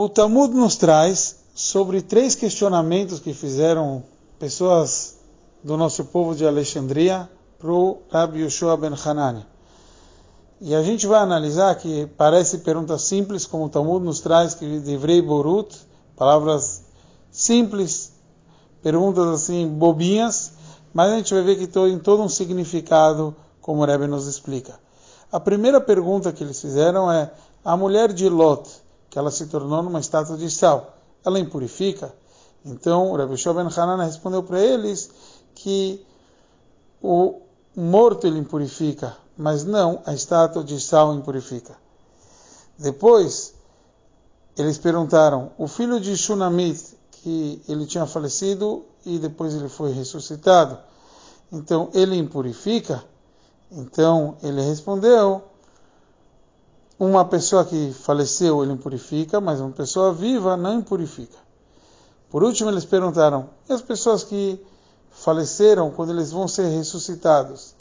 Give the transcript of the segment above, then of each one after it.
O Talmud nos traz sobre três questionamentos que fizeram pessoas do nosso povo de Alexandria para o Rabbi Yoshua ben Hanani. E a gente vai analisar que parece pergunta simples, como o Talmud nos traz, que devrei borut, palavras simples, perguntas assim bobinhas, mas a gente vai ver que tem todo um significado, como o Rebbe nos explica. A primeira pergunta que eles fizeram é: a mulher de Lot, que ela se tornou numa estátua de sal, ela impurifica? Então, o Rebbe Ben Hanan respondeu para eles que o morto ele impurifica, mas não a estátua de sal impurifica. Depois, eles perguntaram: o filho de Shunamit, que ele tinha falecido e depois ele foi ressuscitado, então ele impurifica? Então ele respondeu: uma pessoa que faleceu ele impurifica, mas uma pessoa viva não impurifica. Por último, eles perguntaram: e as pessoas que faleceram, quando eles vão ser ressuscitados,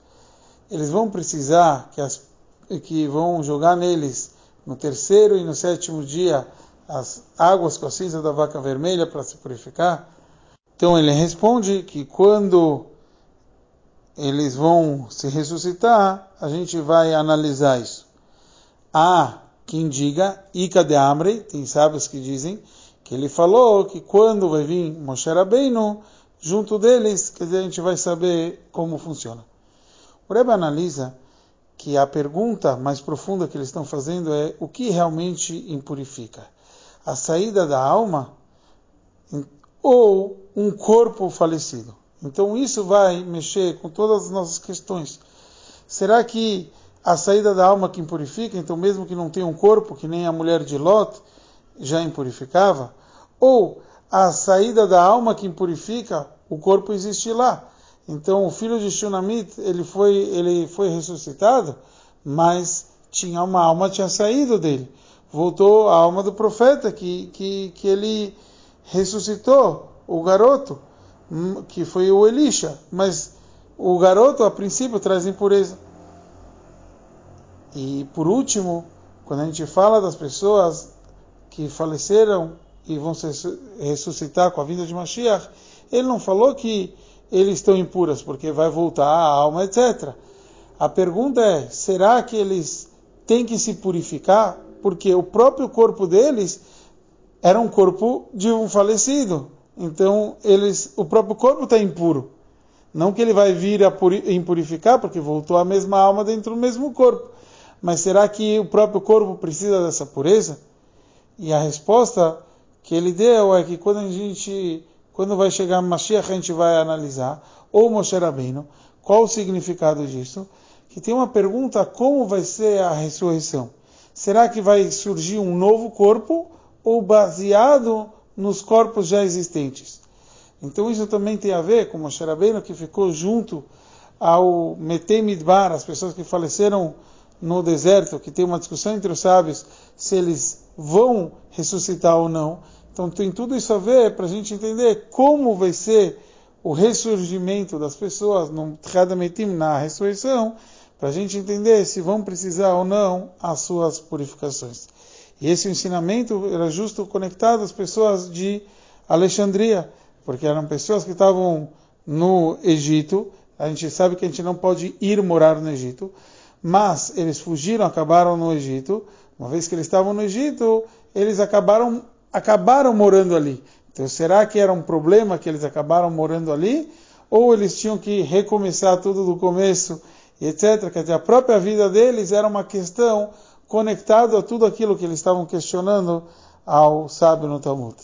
eles vão precisar que, as, que vão jogar neles no terceiro e no sétimo dia as águas com a cinza da vaca vermelha para se purificar? Então ele responde que quando eles vão se ressuscitar, a gente vai analisar isso. Há quem diga, Ica de Amre, tem sábios que dizem, que ele falou que quando vai vir Moshe Rabbeinu, junto deles, quer dizer, a gente vai saber como funciona. O Rebbe analisa que a pergunta mais profunda que eles estão fazendo é o que realmente impurifica? A saída da alma ou um corpo falecido? Então isso vai mexer com todas as nossas questões. Será que a saída da alma que impurifica, então mesmo que não tenha um corpo, que nem a mulher de Lot já impurificava, ou a saída da alma que impurifica, o corpo existe lá. Então o filho de Shunamit, ele foi, ele foi ressuscitado, mas tinha uma alma tinha saído dele. Voltou a alma do profeta que, que, que ele ressuscitou, o garoto que foi o Elisha, mas o garoto a princípio traz impureza. E por último, quando a gente fala das pessoas que faleceram e vão se ressuscitar com a vinda de Mashiach, ele não falou que eles estão impuras porque vai voltar a alma, etc. A pergunta é: será que eles têm que se purificar? Porque o próprio corpo deles era um corpo de um falecido. Então, eles, o próprio corpo está impuro. Não que ele vai vir a impurificar, porque voltou a mesma alma dentro do mesmo corpo. Mas será que o próprio corpo precisa dessa pureza? E a resposta que ele deu é que quando a gente, quando vai chegar Mashiach, a gente vai analisar, ou Moshe Rabbeinu, qual o significado disso? Que tem uma pergunta, como vai ser a ressurreição? Será que vai surgir um novo corpo ou baseado nos corpos já existentes. Então isso também tem a ver com Moshe Rabbeinu que ficou junto ao Metei Midbar, as pessoas que faleceram no deserto, que tem uma discussão entre os sábios se eles vão ressuscitar ou não. Então tem tudo isso a ver para a gente entender como vai ser o ressurgimento das pessoas no Metim, na ressurreição, para a gente entender se vão precisar ou não as suas purificações. E esse ensinamento era justo conectado às pessoas de Alexandria, porque eram pessoas que estavam no Egito. A gente sabe que a gente não pode ir morar no Egito, mas eles fugiram, acabaram no Egito. Uma vez que eles estavam no Egito, eles acabaram, acabaram morando ali. Então, será que era um problema que eles acabaram morando ali? Ou eles tinham que recomeçar tudo do começo, etc. Quer dizer, a própria vida deles era uma questão conectado a tudo aquilo que eles estavam questionando ao sábio no Talmud.